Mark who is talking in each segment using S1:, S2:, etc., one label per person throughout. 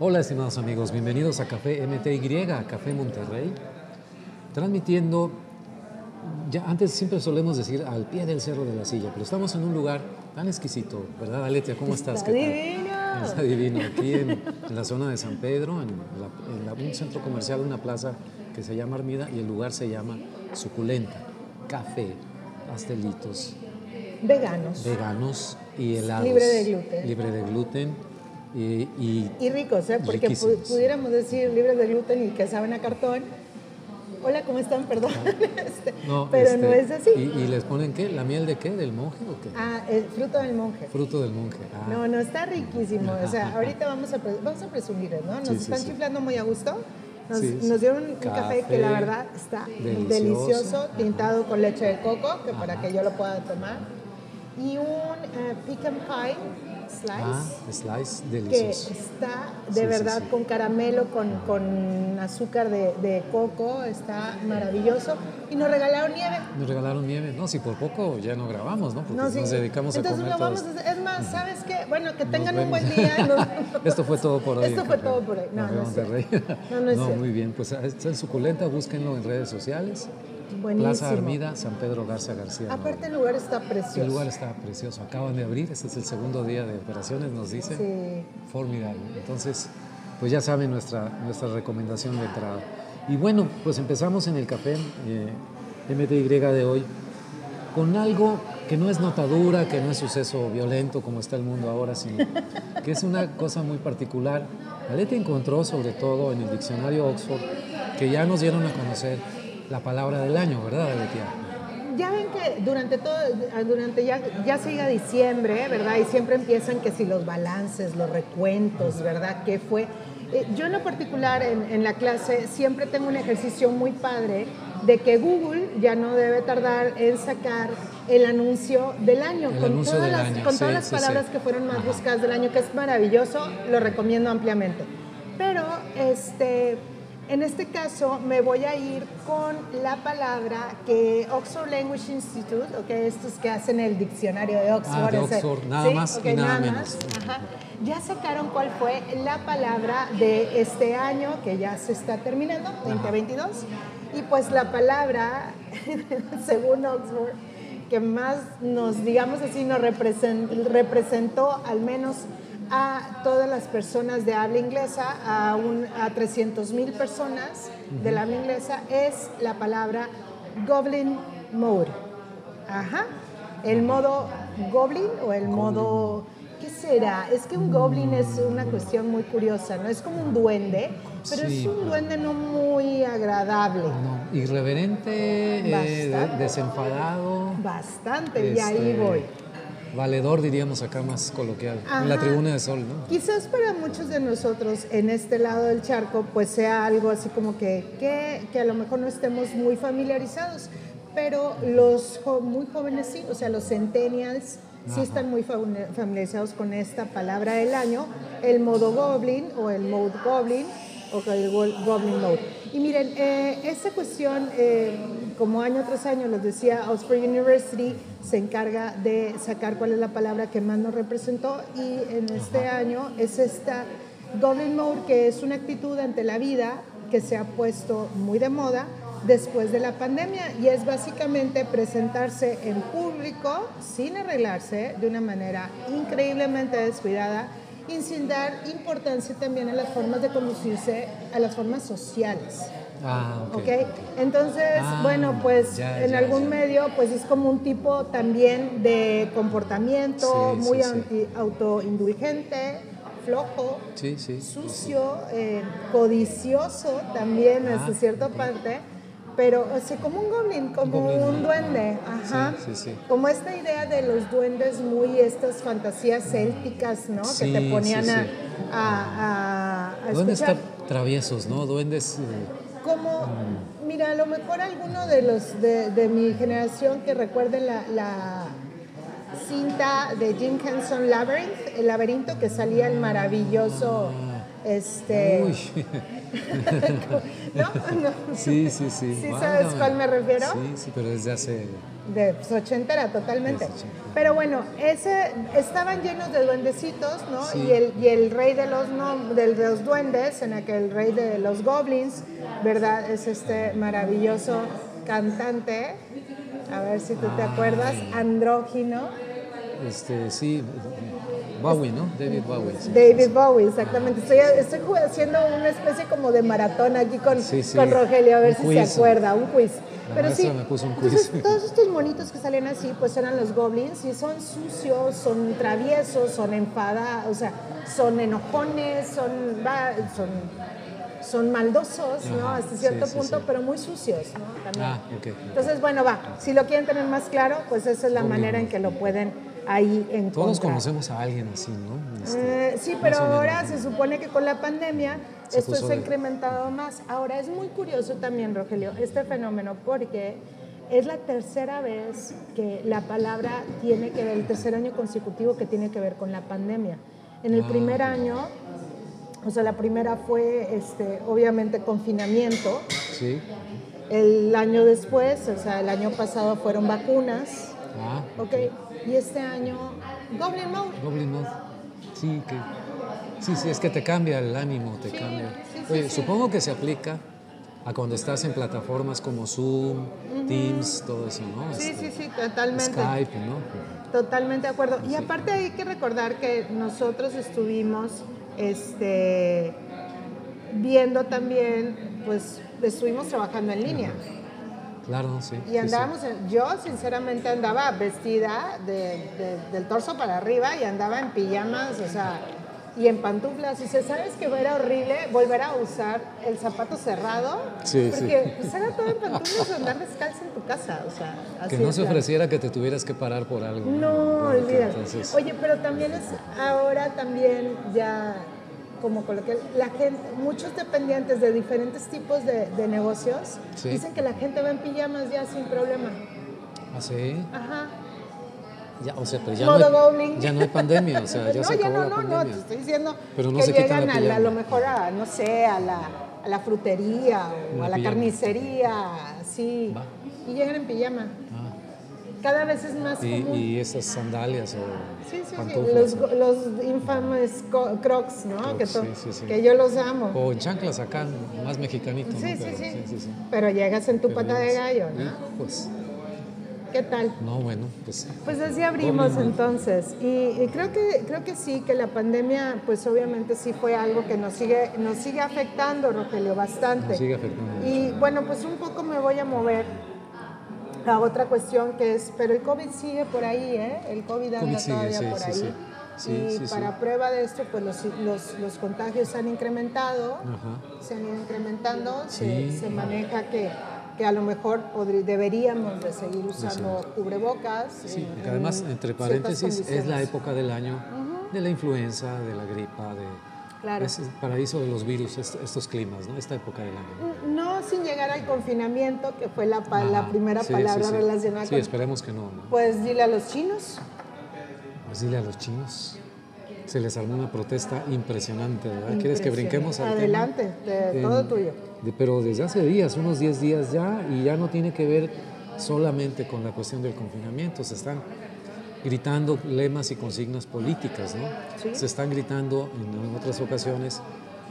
S1: Hola estimados amigos, bienvenidos a Café MTY, Café Monterrey, transmitiendo, ya antes siempre solemos decir al pie del Cerro de la Silla, pero estamos en un lugar tan exquisito, ¿verdad Aletia? ¿Cómo estás?
S2: Está divino.
S1: Está divino, aquí en, en, la zona de San Pedro, en, la, en la, un centro comercial, una plaza que se llama Armida y el lugar se llama Suculenta, café, pastelitos.
S2: Veganos.
S1: Veganos y helados.
S2: Libre de gluten.
S1: Libre de gluten. Y, y,
S2: y ricos, ¿eh? porque pu pudiéramos decir libre de gluten y que saben a cartón. Hola, ¿cómo están? Perdón. este,
S1: no,
S2: pero
S1: este,
S2: no es así.
S1: ¿y, ¿Y, les ponen qué? ¿La miel de qué? ¿Del monje o qué?
S2: Ah, el fruto del monje.
S1: Fruto del monje. Ah.
S2: No, no, está riquísimo. O sea, ahorita vamos a, vamos a presumir, ¿no? Nos
S1: Sí,
S2: están
S1: sí.
S2: chiflando muy a gusto. Nos, dieron un café, que la verdad está
S1: delicioso.
S2: delicioso, tintado con leche de coco, que para que yo lo pueda tomar. Y un eh, pecan pie slice.
S1: Ah, slice
S2: que
S1: delicioso.
S2: está de
S1: Sí,
S2: verdad
S1: sí.
S2: con caramelo, con, con azúcar de, de coco, está maravilloso. Y nos regalaron nieve.
S1: Nos regalaron nieve. No, si por poco ya no grabamos, ¿no? Porque
S2: No,
S1: nos dedicamos
S2: Entonces
S1: a comer
S2: lo vamos a hacer. Es más, ¿sabes qué? Bueno, que tengan un buen día. nos-
S1: Esto fue todo por hoy.
S2: Esto fue todo por hoy. No, no es. No, no es cierto.
S1: muy bien. Pues está en suculenta, búsquenlo en redes sociales.
S2: Buenísimo.
S1: Plaza Armida, San Pedro Garza García.
S2: Aparte el lugar está precioso.
S1: El lugar está precioso. Acaban de abrir, este es el segundo día de operaciones, nos dicen.
S2: Sí.
S1: Formidable. Entonces, pues ya saben nuestra, nuestra recomendación de entrada. Y bueno, pues empezamos en el café eh, MTY de hoy con algo que no es notadura, que no es suceso violento como está el mundo ahora, sino que es una cosa muy particular. Aleta encontró sobre todo en el diccionario Oxford que ya nos dieron a conocer la palabra del año, ¿verdad?
S2: Ya ven que durante todo, durante ya, ya se llega diciembre, ¿verdad? Y siempre empiezan que si los balances, los recuentos, ¿verdad? ¿Qué fue? Eh, yo en lo particular en, en la clase siempre tengo un ejercicio muy padre de que Google ya no debe tardar en sacar el anuncio del año,
S1: El
S2: con,
S1: anuncio
S2: todas,
S1: del
S2: las,
S1: año,
S2: con
S1: sí,
S2: todas las
S1: sí,
S2: palabras
S1: sí.
S2: que fueron más
S1: Ajá.
S2: buscadas del año, que es maravilloso, lo recomiendo ampliamente. Pero este, en este caso me voy a ir con la palabra que Oxford Language Institute, ok, estos que hacen el diccionario de Oxford.
S1: Ah, de
S2: ese-
S1: Oxford, nada más y
S2: ok,
S1: nada
S2: más,
S1: menos.
S2: ajá, ya sacaron cuál fue la palabra de este año que ya se está terminando, 2022. Y pues la palabra, según Oxford, que más nos, digamos así, nos represent- representó al menos a todas las personas de habla inglesa, a, un, a 300 mil personas del habla inglesa, es la palabra Goblin Mode. Ajá. El modo Goblin o el modo... ¿Qué será? Es que un Goblin es una cuestión muy curiosa, ¿no? Es como un duende, pero
S1: Sí.
S2: es un duende no muy agradable.
S1: No, irreverente, eh,
S2: Bastante.
S1: desenfadado.
S2: Bastante, y ahí
S1: este,
S2: voy.
S1: Valedor, diríamos acá más coloquial. En
S2: Ajá.
S1: la tribuna de sol, ¿no?
S2: Quizás para muchos de nosotros en este lado del charco, pues sea algo así como que, que, que a lo mejor no estemos muy familiarizados, pero los jo- muy jóvenes sí, o sea, los centennials sí
S1: Ajá.
S2: están muy fami- familiarizados con esta palabra del año, el modo goblin o el mode goblin o el go- goblin mode. Y miren, eh, esta cuestión, eh, como año tras año, les decía, Oxford University se encarga de sacar cuál es la palabra que más nos representó y en este año es esta Goblin Mode, que es una actitud ante la vida que se ha puesto muy de moda después de la pandemia y es básicamente presentarse en público sin arreglarse de una manera increíblemente descuidada y sin dar importancia también a las formas de conducirse, a las formas sociales.
S1: Ah, ok.
S2: Entonces,
S1: Ah,
S2: bueno, pues
S1: ya,
S2: en
S1: ya,
S2: algún
S1: ya.
S2: medio, pues es como un tipo también de comportamiento
S1: Sí,
S2: muy
S1: sí, sí.
S2: autoindulgente, flojo, sucio, eh, codicioso también
S1: Ah,
S2: hasta cierta parte, pero o sea, como un goblin, como
S1: goblin.
S2: un duende, ajá.
S1: Sí, sí, sí.
S2: Como esta idea de los duendes muy estas fantasías célticas, ¿no? Que te ponían a, a, a- a
S1: Duendes
S2: escuchar.
S1: tra- traviesos, ¿no? Duendes. eh,
S2: Como, mira, a lo mejor alguno de los de, de mi generación que recuerden la, la cinta de Jim Henson Labyrinth, el laberinto que salía el maravilloso Este,
S1: Uy,
S2: ¿No? ¿No?
S1: sí, sí, sí.
S2: ¿Sí sabes cuál me refiero?
S1: Sí, sí, pero desde hace...
S2: De pues, ochentera, totalmente.
S1: De los ochenta.
S2: Pero bueno, ese, estaban llenos de duendecitos, ¿no?
S1: Sí.
S2: Y, el, y el rey de los, del- de los duendes, en aquel rey de los goblins, ¿verdad? Es este maravilloso cantante, a ver si tú te acuerdas, andrógino,
S1: Este, sí, Bowie, ¿no? David Bowie. sí.
S2: David Bowie, exactamente. Estoy, estoy haciendo una especie como de maratón aquí con,
S1: Sí, sí.
S2: con Rogelio, a ver
S1: Un
S2: si
S1: quiz.
S2: se acuerda, un quiz.
S1: La
S2: Pero sí,
S1: me puso un
S2: entonces,
S1: quiz.
S2: todos estos monitos que salen así, pues eran los goblins y son sucios, son traviesos, son enfadados, o sea, son enojones, son, son, son maldosos, ¿no?
S1: Ajá,
S2: Hasta cierto
S1: sí, sí,
S2: punto,
S1: sí.
S2: pero muy sucios, ¿no? También.
S1: Ah, ok.
S2: Entonces, bueno, va, si lo quieren tener más claro, pues esa es la manera en que lo pueden ahí encontrar.
S1: Todos conocemos a alguien así, ¿no? Este,
S2: Eh, sí, pero ahora se supone que con la pandemia
S1: Se
S2: esto se ha
S1: de-
S2: incrementado más. Ahora es muy curioso también, Rogelio, este fenómeno porque es la tercera vez que la palabra tiene que ver, el tercer año consecutivo que tiene que ver con la pandemia. En el
S1: Ah,
S2: primer año, o sea, la primera fue este, obviamente confinamiento.
S1: Sí.
S2: El año después, o sea, el año pasado fueron vacunas.
S1: Ah,
S2: Ok, y este año, Goblin Mode.
S1: Goblin Mode. Sí, que. Sí, sí, es que te cambia el ánimo, te
S2: Sí,
S1: cambia.
S2: sí,
S1: Oye, supongo que se aplica a cuando estás en plataformas como Zoom, Teams, todo eso, ¿no?
S2: Sí,
S1: Este,
S2: sí, sí, totalmente.
S1: Skype, ¿no?
S2: Totalmente de acuerdo. Y aparte hay que recordar que nosotros estuvimos este, viendo también, pues estuvimos trabajando en línea.
S1: Claro, sí. sí,
S2: Y
S1: sí.
S2: andábamos, en- yo sinceramente andaba vestida de- de- del torso para arriba y andaba en pijamas, o sea, y en pantuflas. Y se sabes que era horrible volver a usar el zapato cerrado,
S1: Sí, sí.
S2: porque pues era todo en pantuflas andar descalza en tu casa, o sea,
S1: Que
S2: así
S1: no
S2: de
S1: se ofreciera que te tuvieras que parar por algo.
S2: No,
S1: que
S2: olvídate.
S1: entonces-
S2: Oye, pero también es ahora también ya como coloquial, la gente, muchos dependientes de diferentes tipos de, de negocios
S1: Sí.
S2: dicen que la gente va en pijamas ya sin problema.
S1: ¿Ah, sí?
S2: Ajá.
S1: Ya, o sea, pero ya, no hay, ya no hay pandemia, o sea, ya
S2: no,
S1: se
S2: ya
S1: acabó
S2: no,
S1: la
S2: no, no,
S1: pandemia.
S2: te estoy diciendo
S1: Pero no
S2: que
S1: se
S2: llegan a, la- a lo mejor a, no sé, a la, a la frutería o
S1: Una
S2: a la
S1: pijama.
S2: carnicería, sí,
S1: Va.
S2: y llegan en pijama. Cada vez es más
S1: y,
S2: común.
S1: y esas sandalias o
S2: Sí, sí, sí, los, los infames crocs, ¿no?
S1: Crocs,
S2: que, to-
S1: sí, sí, sí.
S2: que yo los amo.
S1: O en chanclas acá, más mexicanito, ¿no?
S2: sí, sí,
S1: Pero
S2: sí,
S1: sí, sí.
S2: Pero llegas en tu
S1: Pero
S2: pata de gallo, ¿no?
S1: Pues,
S2: ¿Qué tal?
S1: no, bueno, pues
S2: Pues así abrimos entonces. Y, y creo, que, creo que sí, que la pandemia, pues obviamente sí fue algo que nos sigue, nos sigue afectando, Rogelio, bastante.
S1: nos sigue afectando.
S2: Y bueno, pues un poco me voy a mover a otra cuestión que es, pero el COVID sigue por ahí, ¿eh? El COVID anda
S1: COVID sigue,
S2: todavía
S1: sí,
S2: por
S1: sí,
S2: ahí.
S1: sí. Sí,
S2: y
S1: sí, sí.
S2: para prueba de esto, pues los, los, los contagios se han incrementado,
S1: Ajá.
S2: se han ido incrementando,
S1: Sí.
S2: se, se maneja que, que a lo mejor deberíamos de seguir usando cubrebocas.
S1: Sí,
S2: en-
S1: porque además,
S2: en
S1: entre paréntesis, es la época del año de la influenza, de la gripa, de...
S2: Claro.
S1: Es el paraíso de los virus, est- estos climas, ¿no? Esta época del año.
S2: No sin llegar al confinamiento, que fue la, primera
S1: Sí,
S2: palabra
S1: sí, sí.
S2: relacionada
S1: Sí,
S2: con...
S1: esperemos que no, ¿no?
S2: Pues dile a los chinos.
S1: Pues dile a los chinos. Se les armó una protesta impresionante, ¿verdad? ¿Quieres que brinquemos al
S2: Adelante, de todo tuyo.
S1: de- pero desde hace días, unos 10 días ya, y ya no tiene que ver solamente con la cuestión del confinamiento. Se están gritando lemas y consignas políticas, ¿no?
S2: Sí.
S1: Se están gritando en, otras ocasiones,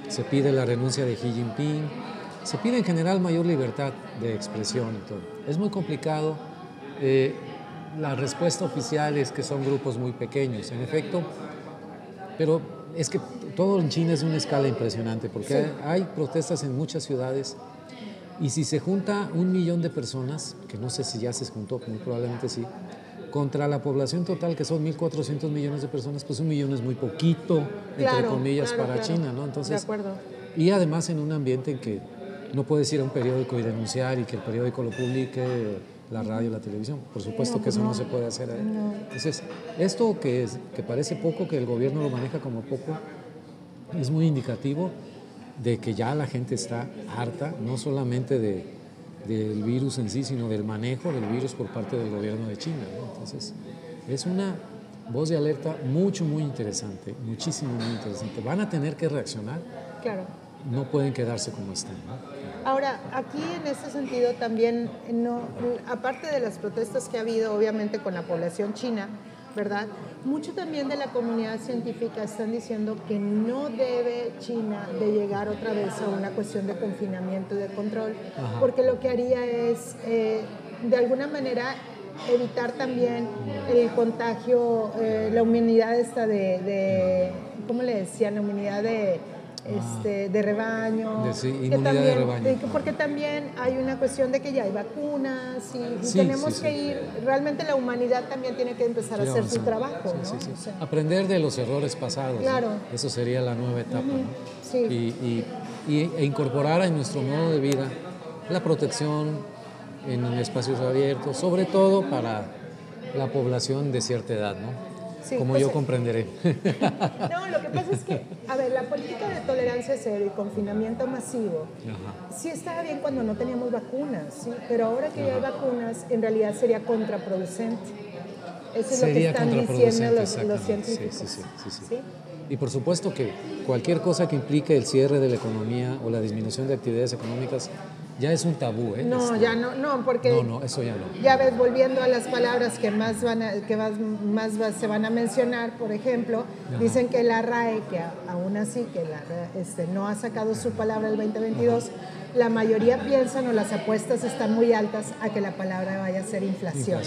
S1: se pide la renuncia de Xi Jinping, se pide en general mayor libertad de expresión y todo. Es muy complicado. eh, la respuesta oficial es que son grupos muy pequeños, en efecto, pero es que todo en China es de una escala impresionante, porque hay, hay protestas en muchas ciudades y si se junta un millón de personas, que no sé si ya se juntó, muy probablemente sí, contra la población total, que son 1.400 millones de personas, pues un millón es muy poquito, entre
S2: Claro,
S1: comillas,
S2: claro,
S1: para
S2: claro.
S1: China, ¿no? Entonces,
S2: de acuerdo.
S1: y además en un ambiente en que no puedes ir a un periódico y denunciar y que el periódico lo publique, la radio, la televisión. Por supuesto que eso no, se puede hacer. ahí. Entonces, esto que, es, que parece poco, que el gobierno lo maneja como poco, es muy indicativo de que ya la gente está harta, no solamente de, del virus en sí, sino del manejo del virus por parte del gobierno de China. ¿no? Entonces, es una voz de alerta mucho, muy interesante, muchísimo, muy interesante. Van a tener que reaccionar.
S2: Claro.
S1: No pueden quedarse como están. ¿no?
S2: Ahora, aquí en ese sentido también, no, aparte de las protestas que ha habido, obviamente, con la población china, ¿verdad? Mucho también de la comunidad científica están diciendo que no debe China de llegar otra vez a una cuestión de confinamiento y de control, porque lo que haría es, eh, de alguna manera, evitar también el contagio, eh, la humanidad esta de, de, ¿cómo le decían? La humanidad de este, de rebaño.
S1: De,
S2: porque también hay una cuestión de que ya hay vacunas y, tenemos que ir, realmente la humanidad también tiene que empezar a hacer su trabajo.
S1: Aprender de los errores pasados.
S2: Claro.
S1: Eso sería la nueva etapa. y, e incorporar en nuestro modo de vida la protección en espacios abiertos, sobre todo para la población de cierta edad, ¿no? Como yo comprenderé.
S2: No, lo que pasa es que, a ver, la política de tolerancia cero y confinamiento masivo sí estaba bien cuando no teníamos vacunas, ¿sí? pero ahora que ya hay vacunas, en realidad sería contraproducente. Eso es lo que están diciendo los, científicos. Sí, sí, sí,
S1: y por supuesto que cualquier cosa que implique el cierre de la economía o la disminución de actividades económicas ya es un tabú, ¿eh?
S2: No, ya no, no, porque...
S1: No, no, eso ya no.
S2: Ya ves, volviendo a las palabras que más, van que más, se van a mencionar, por ejemplo, dicen que la RAE, que aún así que la, este, no ha sacado su palabra el 2022, la mayoría piensan o las apuestas están muy altas a que la palabra vaya a ser inflación.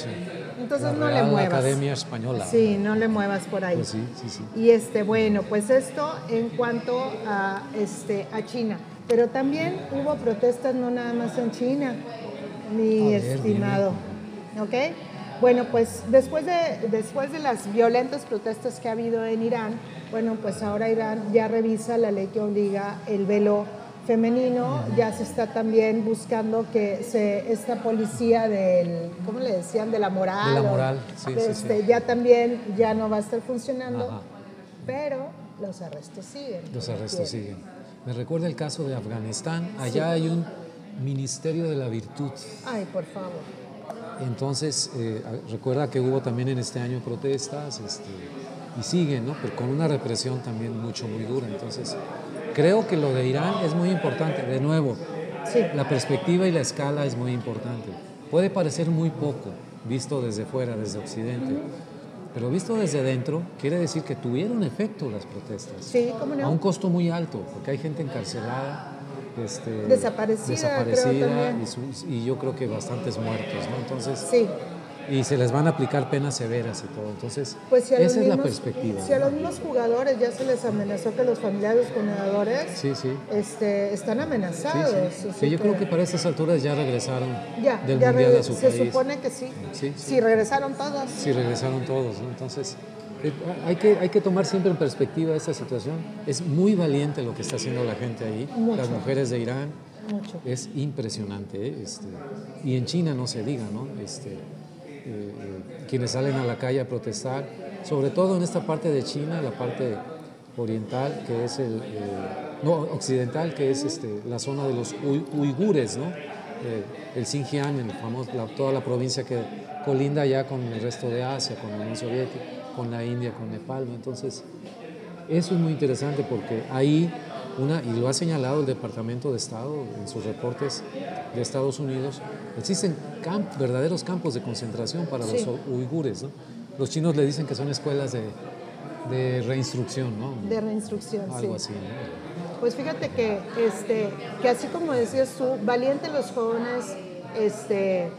S2: Entonces no le muevas.
S1: La Academia Española.
S2: Sí, no le muevas por ahí.
S1: Pues sí, sí, sí.
S2: Y este, bueno, pues esto en cuanto a, este, a China. Pero también hubo protestas no nada más en China, mi estimado. ¿Ok? Bueno, pues después de, después de las violentas protestas que ha habido en Irán, bueno, pues ahora Irán ya revisa la ley que obliga el velo femenino, ya se está también buscando que se, esta policía del, ¿cómo le decían? De la moral.
S1: De la moral, sí,
S2: este, Ya también ya no va a estar funcionando, pero los arrestos siguen.
S1: Los arrestos siguen. Me recuerda el caso de Afganistán. Allá hay un Ministerio de la Virtud.
S2: Ay, por favor.
S1: Entonces, eh, recuerda que hubo también en este año protestas este, y siguen, ¿no? Pero con una represión también mucho, muy dura. Entonces, creo que lo de Irán es muy importante. De nuevo, sí. la perspectiva y la escala es muy importante. Puede parecer muy poco visto desde fuera, desde Occidente. Pero visto desde dentro, quiere decir que tuvieron efecto las protestas.
S2: Sí, ¿cómo no?
S1: A un costo muy alto, porque hay gente encarcelada, este,
S2: desaparecida,
S1: desaparecida y, yo creo que bastantes muertos, ¿no? Entonces,
S2: sí
S1: y se les van a aplicar penas severas y todo. Entonces, pues esa es la perspectiva.
S2: Si a los mismos jugadores ya se les amenazó que los familiares jugadores
S1: sí, sí.
S2: Este, están amenazados.
S1: Sí, yo creo que para estas alturas ya regresaron del Mundial a su
S2: se supone que sí. sí. regresaron todos.
S1: Sí, regresaron todos. Entonces, eh, hay que, hay que tomar siempre en perspectiva esta situación. Es muy valiente lo que está haciendo la gente ahí, las mujeres de Irán.
S2: Mucho.
S1: Es impresionante. ¿eh? Este, y en China no se diga, ¿no? Este, quienes salen a la calle a protestar, sobre todo en esta parte de China, la parte oriental, que es el, eh, no, occidental, que es este, la zona de los uigures, ¿no? Eh, el Xinjiang, el famoso, toda la provincia que colinda ya con el resto de Asia, con la Unión Soviética, con la India, con Nepal. Entonces, eso es muy interesante porque ahí una, y lo ha señalado el Departamento de Estado en sus reportes de Estados Unidos, existen verdaderos campos de concentración para los uigures. ¿no? Los chinos le dicen que son escuelas de, de reinstrucción, ¿no?
S2: De reinstrucción,
S1: Algo así,
S2: Pues fíjate que, este, que así como decías tú, valiente los jóvenes, este,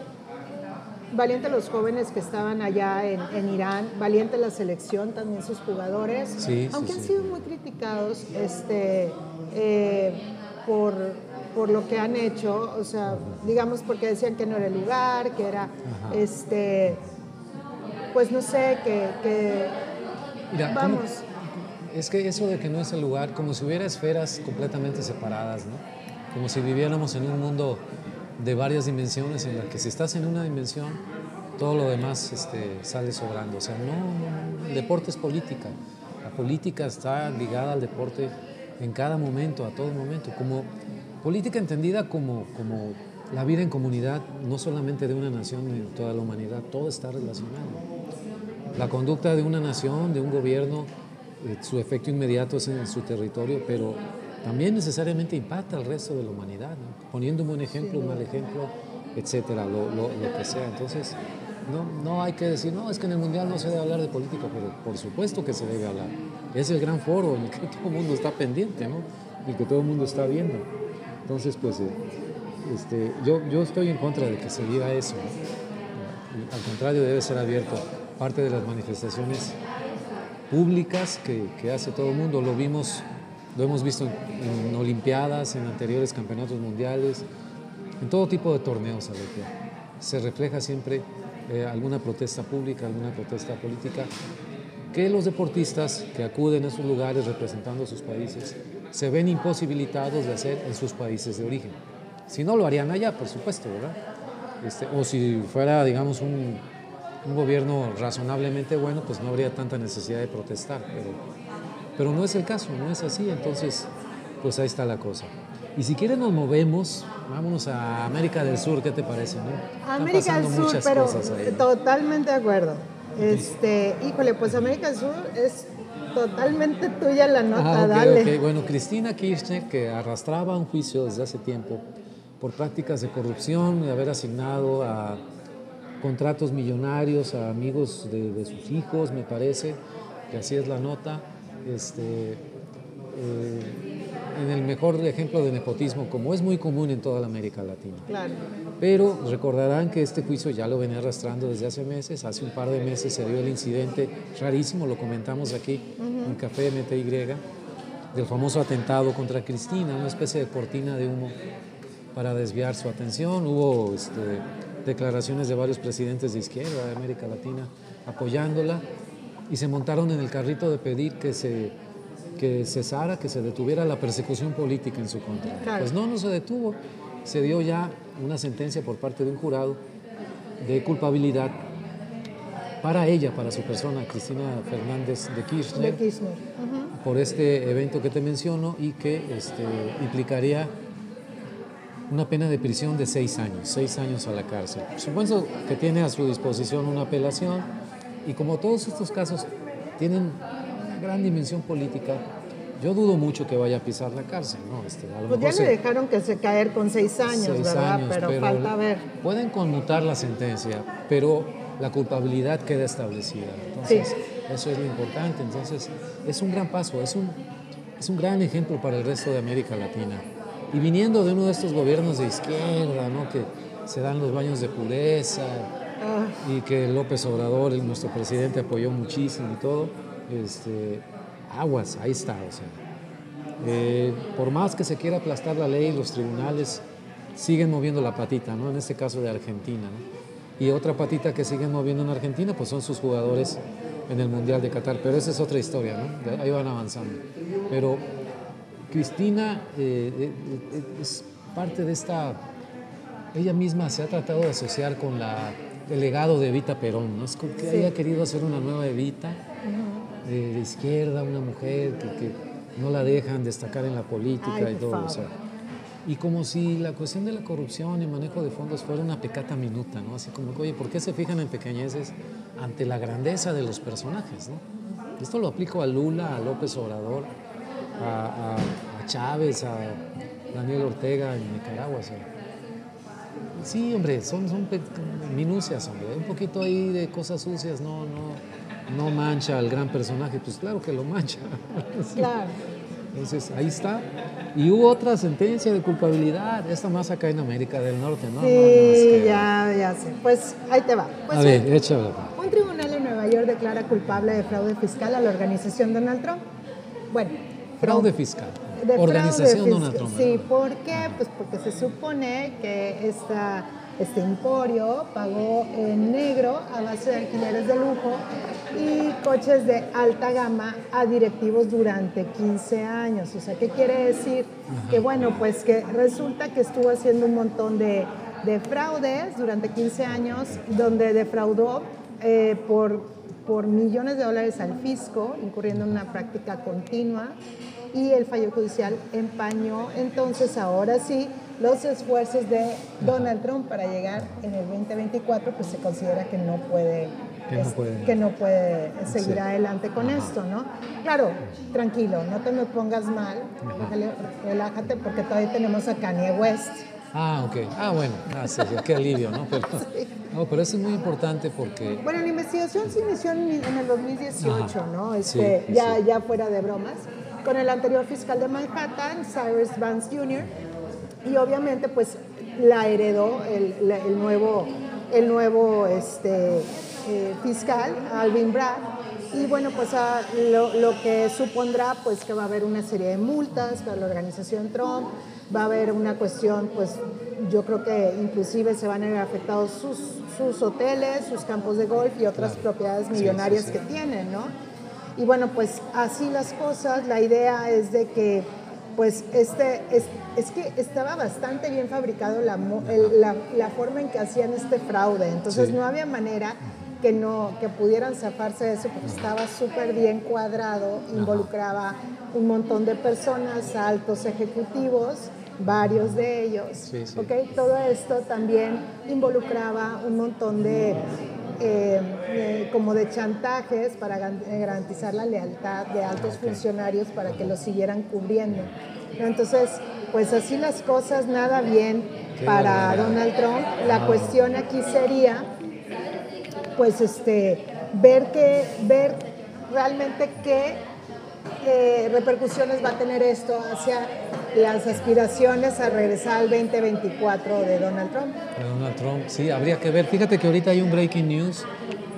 S2: valiente los jóvenes que estaban allá en, Irán, valiente la selección, también sus jugadores, aunque han sido muy criticados este, eh, por, por, lo que han hecho, o sea, digamos porque decían que no era el lugar, que era, este, pues no sé, que, vamos.
S1: Es que eso de que no es el lugar, como si hubiera esferas completamente separadas, ¿no? Como si viviéramos en un mundo de varias dimensiones en las que si estás en una dimensión, todo lo demás este, sale sobrando. O sea, no, el deporte es política. La política está ligada al deporte en cada momento, a todo momento, como política entendida como, como la vida en comunidad, no solamente de una nación, de toda la humanidad, todo está relacionado. la conducta de una nación, de un gobierno, eh, su efecto inmediato es en su territorio, pero también necesariamente impacta al resto de la humanidad, poniendo un buen ejemplo, un mal ejemplo, etcétera, lo, lo, lo que sea. Entonces, no, no hay que decir, no, es que en el Mundial no se debe hablar de política, pero por supuesto que se debe hablar. Es el gran foro en el que todo el mundo está pendiente, ¿no? Y que todo el mundo está viendo. Entonces, pues, eh, este, yo, yo estoy en contra de que se diga eso. Al contrario, debe ser abierto. Parte de las manifestaciones públicas que, que hace todo el mundo, lo vimos, lo hemos visto en, en Olimpiadas, en anteriores campeonatos mundiales, en todo tipo de torneos, se refleja siempre eh, alguna protesta pública, alguna protesta política, que los deportistas que acuden a esos lugares representando a sus países se ven imposibilitados de hacer en sus países de origen. Si no, lo harían allá, por supuesto, ¿verdad? Este, o si fuera, digamos, un, un, gobierno razonablemente bueno, pues no habría tanta necesidad de protestar, pero, pero no es el caso, no es así, entonces, pues ahí está la cosa. Y si quieren nos movemos, vámonos a América del Sur, ¿qué te parece? No?
S2: América del Sur, pero ahí, ¿no? totalmente de acuerdo. Este, híjole, pues América del Sur es totalmente tuya la nota,
S1: ah, okay,
S2: dale.
S1: Okay. Bueno, Cristina Kirchner, que arrastraba un juicio desde hace tiempo por prácticas de corrupción, de haber asignado a contratos millonarios a amigos de, de sus hijos, me parece, que así es la nota. Este, eh, en el mejor ejemplo de nepotismo, como es muy común en toda la América Latina.
S2: Claro.
S1: Pero recordarán que este juicio ya lo venía arrastrando desde hace meses. Hace un par de meses se dio el incidente rarísimo, lo comentamos aquí uh -huh. en Café MTY, del famoso atentado contra Cristina, una especie de cortina de humo para desviar su atención. Hubo este, declaraciones de varios presidentes de izquierda de América Latina apoyándola y se montaron en el carrito de pedir que se que cesara, que se detuviera la persecución política en su contra.
S2: Claro.
S1: Pues no, no se detuvo. Se dio ya una sentencia por parte de un jurado de culpabilidad para ella, para su persona, Cristina Fernández de Kirchner,
S2: De Kirchner. Ujú.
S1: por este evento que te menciono y que este, implicaría una pena de prisión de seis años, seis años a la cárcel. Supongo que tiene a su disposición una apelación y como todos estos casos tienen una gran dimensión política, yo dudo mucho que vaya a pisar la cárcel, ¿no? Este, a lo
S2: Pues ya
S1: mejor
S2: le
S1: se-
S2: dejaron que se caer con seis años,
S1: seis
S2: ¿verdad?
S1: años,
S2: pero, falta ver.
S1: Pueden conmutar la sentencia, pero la culpabilidad queda establecida. Entonces, eso es lo importante. Entonces, es un gran paso, es un, es un gran ejemplo para el resto de América Latina. Y viniendo de uno de estos gobiernos de izquierda, ¿no? que se dan los baños de pureza y que López Obrador, nuestro presidente, apoyó muchísimo y todo, este, aguas, ahí está. O sea, eh, por más que se quiera aplastar la ley, los tribunales siguen moviendo la patita, ¿no? En este caso de Argentina, ¿no? Y otra patita que siguen moviendo en Argentina, pues son sus jugadores en el Mundial de Qatar. Pero esa es otra historia, ¿no? Ahí van avanzando. Pero Cristina eh, eh, eh, es parte de esta... Ella misma se ha tratado de asociar con la, el legado de Evita Perón, ¿no? Es como que
S2: Sí.
S1: ella ha querido hacer una nueva Evita de, de izquierda, una mujer que, que no la dejan destacar en la política
S2: Ay,
S1: y todo. O sea, y como si la cuestión de la corrupción y manejo de fondos fuera una pecata minuta, ¿no? Así como, oye, ¿por qué se fijan en pequeñeces ante la grandeza de los personajes, ¿no? Esto lo aplico a Lula, a López Obrador, a, a- a Chávez, a Daniel Ortega en Nicaragua. o sea. Sí, hombre, son, son minucias, hombre. Un poquito ahí de cosas sucias, no, no, no mancha al gran personaje. Pues claro que lo mancha.
S2: Claro.
S1: Entonces, ahí está. Y hubo otra sentencia de culpabilidad, esta más acá en América del Norte, ¿no? No, no, es
S2: Sí,
S1: que-
S2: ya, ya sé. Pues ahí te va. Pues
S1: A ver, échalo.
S2: Un tribunal en Nueva York declara culpable de fraude fiscal a la organización Donald Trump. Bueno,
S1: Fraude fiscal.
S2: De
S1: Organización.
S2: Sí. ¿por qué? Pues porque se supone que esta, este emporio pagó en negro a base de alquileres de lujo y coches de alta gama a directivos durante 15 años. O sea, ¿qué quiere decir? Que bueno, pues que resulta que estuvo haciendo un montón de, de fraudes durante 15 años, donde defraudó eh, por, por millones de dólares al fisco, incurriendo en una práctica continua y el fallo judicial empañó entonces ahora sí los esfuerzos de Donald Trump para llegar en el 2024, pues se considera que no puede que no puede, seguir adelante con esto, ¿no? Claro, tranquilo, no te me pongas mal, relájate porque todavía tenemos a Kanye West.
S1: Ah, ok. Ah, bueno, ah, qué alivio, ¿no? Pero, no, pero eso es muy importante porque...
S2: Bueno, la investigación se inició en, el 2018, ¿no? Este, ya, ya fuera de bromas, con el anterior fiscal de Manhattan, Cyrus Vance Jr., y obviamente pues la heredó el, el nuevo, el nuevo este, eh, fiscal, Alvin Bragg, y bueno, pues ah, lo, lo, que supondrá pues que va a haber una serie de multas para la organización Trump, va a haber una cuestión, pues yo creo que inclusive se van a ver afectados sus, sus hoteles, sus campos de golf y otras propiedades millonarias que tienen, ¿no? Y bueno, pues así las cosas, la idea es de que pues este, es, es que estaba bastante bien fabricado la, la, la, forma en que hacían este fraude, entonces no había manera que no que pudieran zafarse de eso porque estaba súper bien cuadrado, involucraba un montón de personas, altos ejecutivos, varios de ellos. Todo esto también involucraba un montón de eh, como de chantajes para garantizar la lealtad de altos funcionarios para que lo siguieran cubriendo. Entonces, pues así las cosas, nada bien para Donald Trump. La cuestión aquí sería pues este, ver, que, ver realmente qué repercusiones va a tener esto hacia las aspiraciones a regresar al 2024 de Donald Trump.
S1: De Donald Trump, sí, habría que ver. Fíjate que ahorita hay un breaking news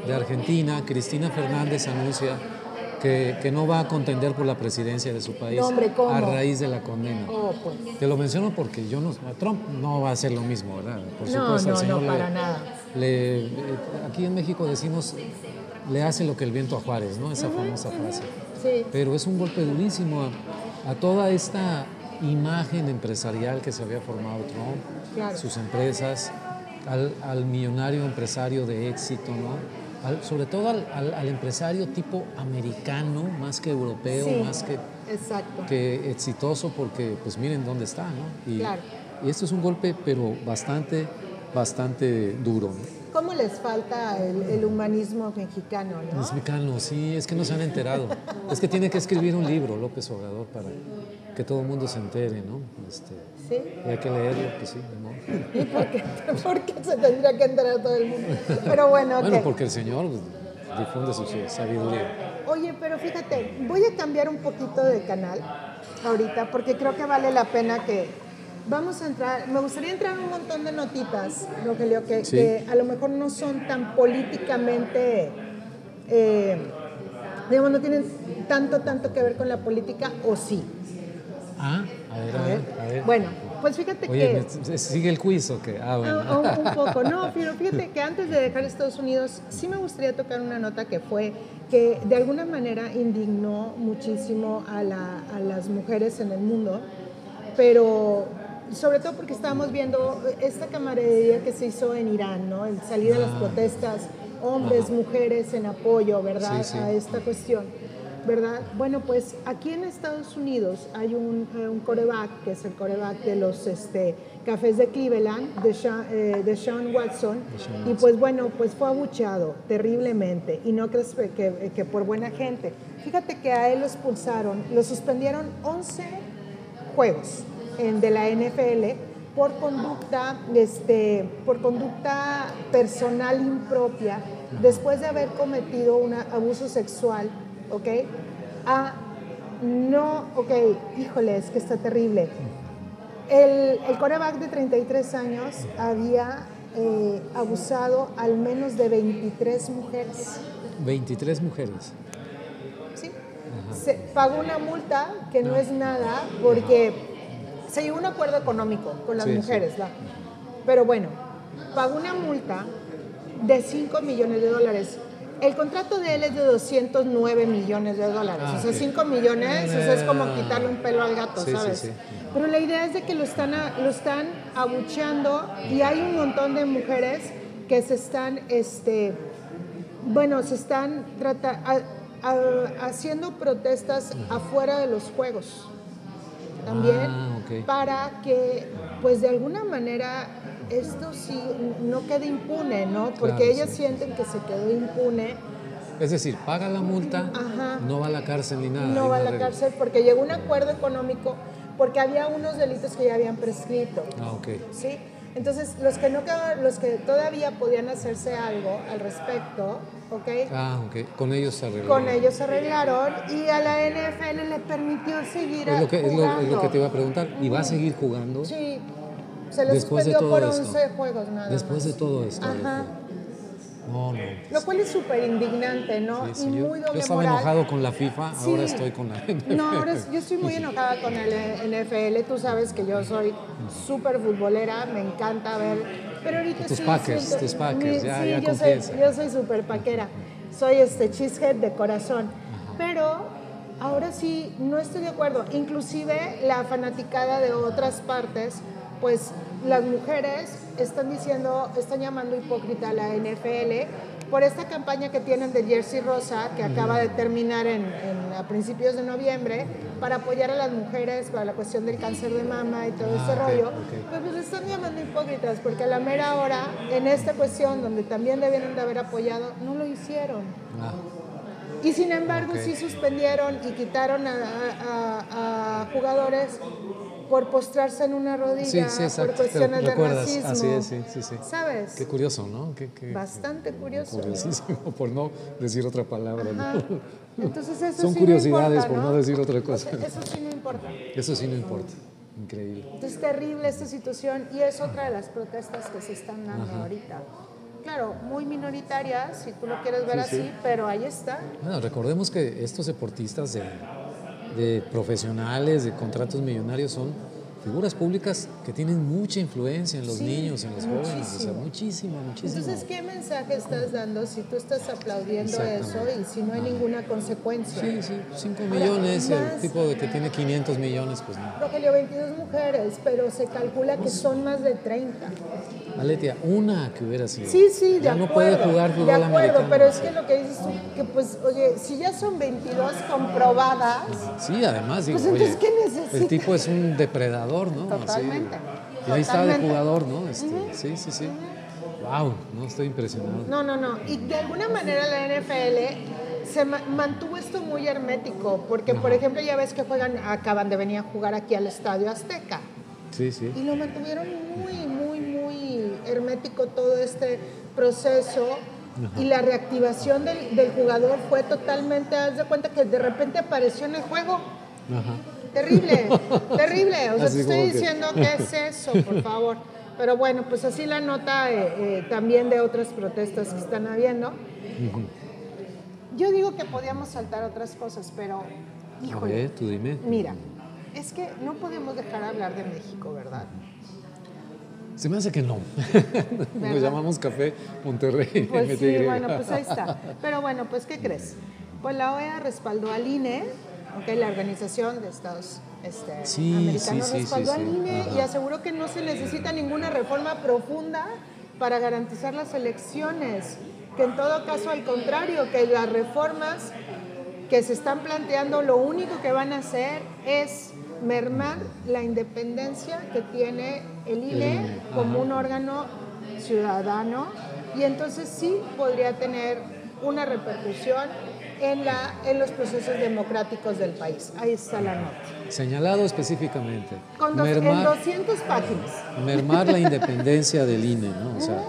S1: de Argentina. Cristina Fernández anuncia que, no va a contender por la presidencia de su país a raíz de la condena. Oh, pues. Te lo menciono porque yo no, Trump no va a hacer lo mismo, ¿verdad?
S2: Por no, supuesto, no, no, para nada.
S1: Eh, aquí en México decimos, le hace lo que el viento a Juárez, ¿no? Esa famosa frase. Sí. Pero es un golpe durísimo a, toda esta imagen empresarial que se había formado Trump, sus empresas, al, al millonario empresario de éxito, ¿no? sobre todo al, empresario tipo americano, más que europeo, más que, que exitoso, porque pues miren dónde está, ¿no? Y, y esto es un golpe, pero bastante, bastante duro.
S2: ¿Cómo les falta el, humanismo mexicano? ¿no?
S1: Mexicano, sí, es que no se han enterado. es que tiene que escribir un libro, López Obrador, para que todo el mundo se entere, ¿no? Este, ¿Sí? Y hay que leerlo, pues sí,
S2: ¿Y por qué, por qué, se tendría que enterar todo el mundo? Pero bueno,
S1: Bueno, porque el Señor difunde su sabiduría.
S2: Oye, pero fíjate, voy a cambiar un poquito de canal ahorita porque creo que vale la pena que Vamos a entrar, me gustaría entrar en un montón de notitas, Rogelio, que, que a lo mejor no son tan políticamente, eh, digamos, no tienen tanto, tanto que ver con la política, o sí.
S1: Ah, a ver, a ver, a ver.
S2: Bueno, pues fíjate
S1: Oye, que... ¿Sigue el quiz o qué? Ah, bueno.
S2: un, un, poco, no, pero fíjate que antes de dejar Estados Unidos, sí me gustaría tocar una nota que fue que de alguna manera indignó muchísimo a, la, a las mujeres en el mundo, pero sobre todo porque estábamos viendo esta camaradería que se hizo en Irán, ¿no? El salir de las ah. protestas, hombres, mujeres en apoyo, ¿verdad? A esta cuestión, ¿verdad? Bueno, pues aquí en Estados Unidos hay un, eh, un coreback, que es el coreback de los este, cafés de Cleveland, de Sean, eh, de Sean Watson, y pues bueno, pues fue abucheado terriblemente, y no crees que, que por buena gente. Fíjate que a él lo expulsaron, lo suspendieron 11 juegos de la NFL por conducta, este, por conducta personal impropia después de haber cometido un abuso sexual, ¿ok? A no, ok, híjole, es que está terrible. El, el coreback de 33 años había eh, abusado al menos de 23 mujeres.
S1: 23 mujeres.
S2: Sí. Se pagó una multa que no es nada porque se llegó un acuerdo económico con las mujeres, pero bueno, pagó una multa de 5 millones de dólares. El contrato de él es de 209 millones de dólares. Ah, o sea, 5 millones, es como quitarle un pelo al gato, ¿sabes? Pero la idea es de que lo están, lo están abucheando y hay un montón de mujeres que se están, este, bueno, se están haciendo protestas afuera de los juegos también. Ah, para que, pues de alguna manera, esto sí no quede impune, ¿no? Porque
S1: Claro,
S2: ellas
S1: sí.
S2: sienten que se quedó impune,
S1: Es decir, paga la multa,
S2: Ajá.
S1: no va a la cárcel ni nada.
S2: no va a la
S1: regla.
S2: cárcel porque llegó un acuerdo económico, porque había unos delitos que ya habían prescrito,
S1: Ah, ok.
S2: ¿sí? Entonces, los que, no, los que todavía podían hacerse algo al respecto, ¿ok?
S1: Ah, ok. Con ellos se arregló.
S2: Con ellos se arreglaron y a la NFL le permitió seguir
S1: Es lo, que, es, lo,
S2: jugando.
S1: es lo que te iba a preguntar. ¿Y va a seguir jugando?
S2: Sí, se le
S1: Después de todo
S2: por
S1: esto.
S2: 11 juegos nada
S1: Después de todo esto.
S2: Ajá.
S1: No, no.
S2: Lo cual es súper indignante, ¿no?
S1: Sí, sí,
S2: y
S1: yo,
S2: muy
S1: yo estaba
S2: moral.
S1: enojado con la FIFA,
S2: Sí.
S1: ahora estoy con la
S2: No, ahora es- yo estoy muy enojada con el NFL. Tú sabes que yo soy súper futbolera, me encanta ver. Pero ahorita
S1: Tus
S2: sí
S1: Packers,
S2: siento-
S1: tus Packers, ya-
S2: sí,
S1: ya
S2: yo
S1: confiesa.
S2: soy, yo soy súper paquera. Soy este cheesehead de corazón. Pero ahora sí no estoy de acuerdo. Inclusive la fanaticada de otras partes, pues las mujeres están diciendo, están llamando hipócrita a la NFL por esta campaña que tienen de Jersey Rosa, que acaba de terminar en, en- a principios de noviembre, para apoyar a las mujeres para la cuestión del cáncer de mama y todo
S1: Ah,
S2: ese
S1: ok,
S2: rollo.
S1: ok.
S2: Pero pues están llamando hipócritas, porque a la mera hora, en esta cuestión donde también debieron de haber apoyado, no lo hicieron.
S1: Ah,
S2: Y sin embargo sí suspendieron y quitaron a, a- a jugadores por postrarse en una rodilla,
S1: sí, sí, exacto.
S2: por cuestiones de racismo.
S1: Así es, sí, sí, sí.
S2: ¿Sabes?
S1: Qué curioso, ¿no? Qué, qué-
S2: Bastante curioso. ¿no?
S1: Curiosísimo, por no decir otra palabra. ¿no?
S2: Ajá. Entonces eso
S1: Son
S2: sí
S1: curiosidades,
S2: no importa,
S1: por no decir otra cosa.
S2: Eso sí no importa.
S1: Eso sí no importa. Increíble.
S2: Es terrible esta situación y es otra de las protestas que se están dando ahorita. Claro, muy minoritarias, si tú lo quieres ver
S1: Sí, sí.
S2: así, pero ahí está.
S1: Bueno, recordemos que estos deportistas de, de profesionales, de contratos millonarios, son figuras públicas que tienen mucha influencia en los
S2: Sí,
S1: niños, en los jóvenes. O sea,
S2: muchísimo.
S1: muchísimo.
S2: Entonces, ¿qué mensaje estás dando si tú estás aplaudiendo eso y si no hay ninguna consecuencia?
S1: Sí, sí, 5 millones,
S2: más-
S1: el tipo de que tiene 500 millones, pues no.
S2: Rogelio, 22 mujeres, pero se calcula que son más de 30.
S1: Aletia, una que hubiera sido.
S2: Sí, sí, de
S1: Ya
S2: acuerdo.
S1: no puede jugar fútbol
S2: De acuerdo,
S1: americano.
S2: pero es que lo que dices tú, que pues, oye, si ya son 22 comprobadas,
S1: Sí, además, digo,
S2: Pues, entonces,
S1: oye,
S2: ¿qué necesita?
S1: el tipo es un depredador, ¿no? Así,
S2: Totalmente,
S1: y ahí está de jugador, ¿no? Este, Sí, sí, sí. Wow, no estoy impresionado.
S2: no, no, no. Y de alguna manera la NFL se ma- mantuvo esto muy hermético, porque, por ejemplo, ya ves que juegan, acaban de venir a jugar aquí al Estadio Azteca.
S1: Sí, sí.
S2: Y lo mantuvieron muy, muy hermético todo este proceso. Y la reactivación del, del jugador fue totalmente, haz de cuenta que de repente apareció en el juego.
S1: Ajá.
S2: Terrible, terrible. O sea, te estoy
S1: como que-
S2: diciendo qué es eso, por favor. Pero bueno, pues así la nota eh, eh, también de otras protestas que están habiendo. Yo digo que podíamos saltar otras cosas, pero,
S1: A
S2: híjole,
S1: ver, tú dime.
S2: mira, es que no podemos dejar de hablar de México, ¿verdad?
S1: Se me hace que no. Nos llamamos Café Monterrey.
S2: Pues sí, bueno, pues ahí está. Pero bueno, pues ¿qué crees? Pues la OEA respaldó al INE, la Organización de Estados este,
S1: Sí,
S2: Americanos
S1: sí, sí,
S2: respaldó
S1: sí,
S2: al. INE y aseguró que no se necesita ninguna reforma profunda para garantizar las elecciones, que en todo caso al contrario, que las reformas que se están planteando lo único que van a hacer es mermar la independencia que tiene el INE
S1: INE,
S2: como un órgano ciudadano y entonces sí podría tener una repercusión en, la, en los procesos democráticos del país. Ahí está la nota.
S1: Señalado específicamente.
S2: Con dos- en
S1: mermar,
S2: 200 páginas.
S1: mermar la independencia del INE, ¿no? O sea,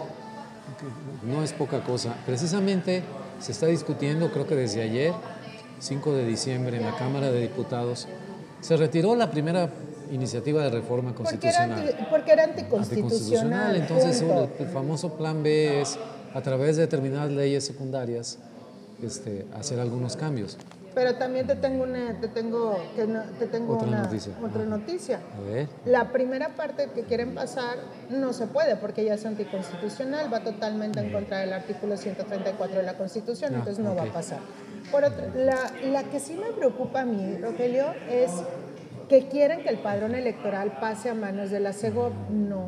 S1: no es poca cosa. Precisamente se está discutiendo, creo que desde ayer, 5 de diciembre, en la Cámara de Diputados, se retiró la primera iniciativa de reforma
S2: Porque era,
S1: constitucional.
S2: anti- porque era anticonstitucional.
S1: Entonces,
S2: punto.
S1: el, el famoso plan B es, a través de determinadas leyes secundarias, este, hacer algunos cambios.
S2: Pero también te tengo una, te tengo, que no- te tengo
S1: Otra
S2: una-
S1: noticia.
S2: otra noticia.
S1: A ver.
S2: La primera parte que quieren pasar no se puede porque ya es anticonstitucional, va totalmente en contra del artículo 134 de la Constitución,
S1: Ah,
S2: entonces no va a pasar. Por otro, la, la que sí me preocupa a mí, Rogelio, es que quieren que el padrón electoral pase a manos de la CEGOP. No.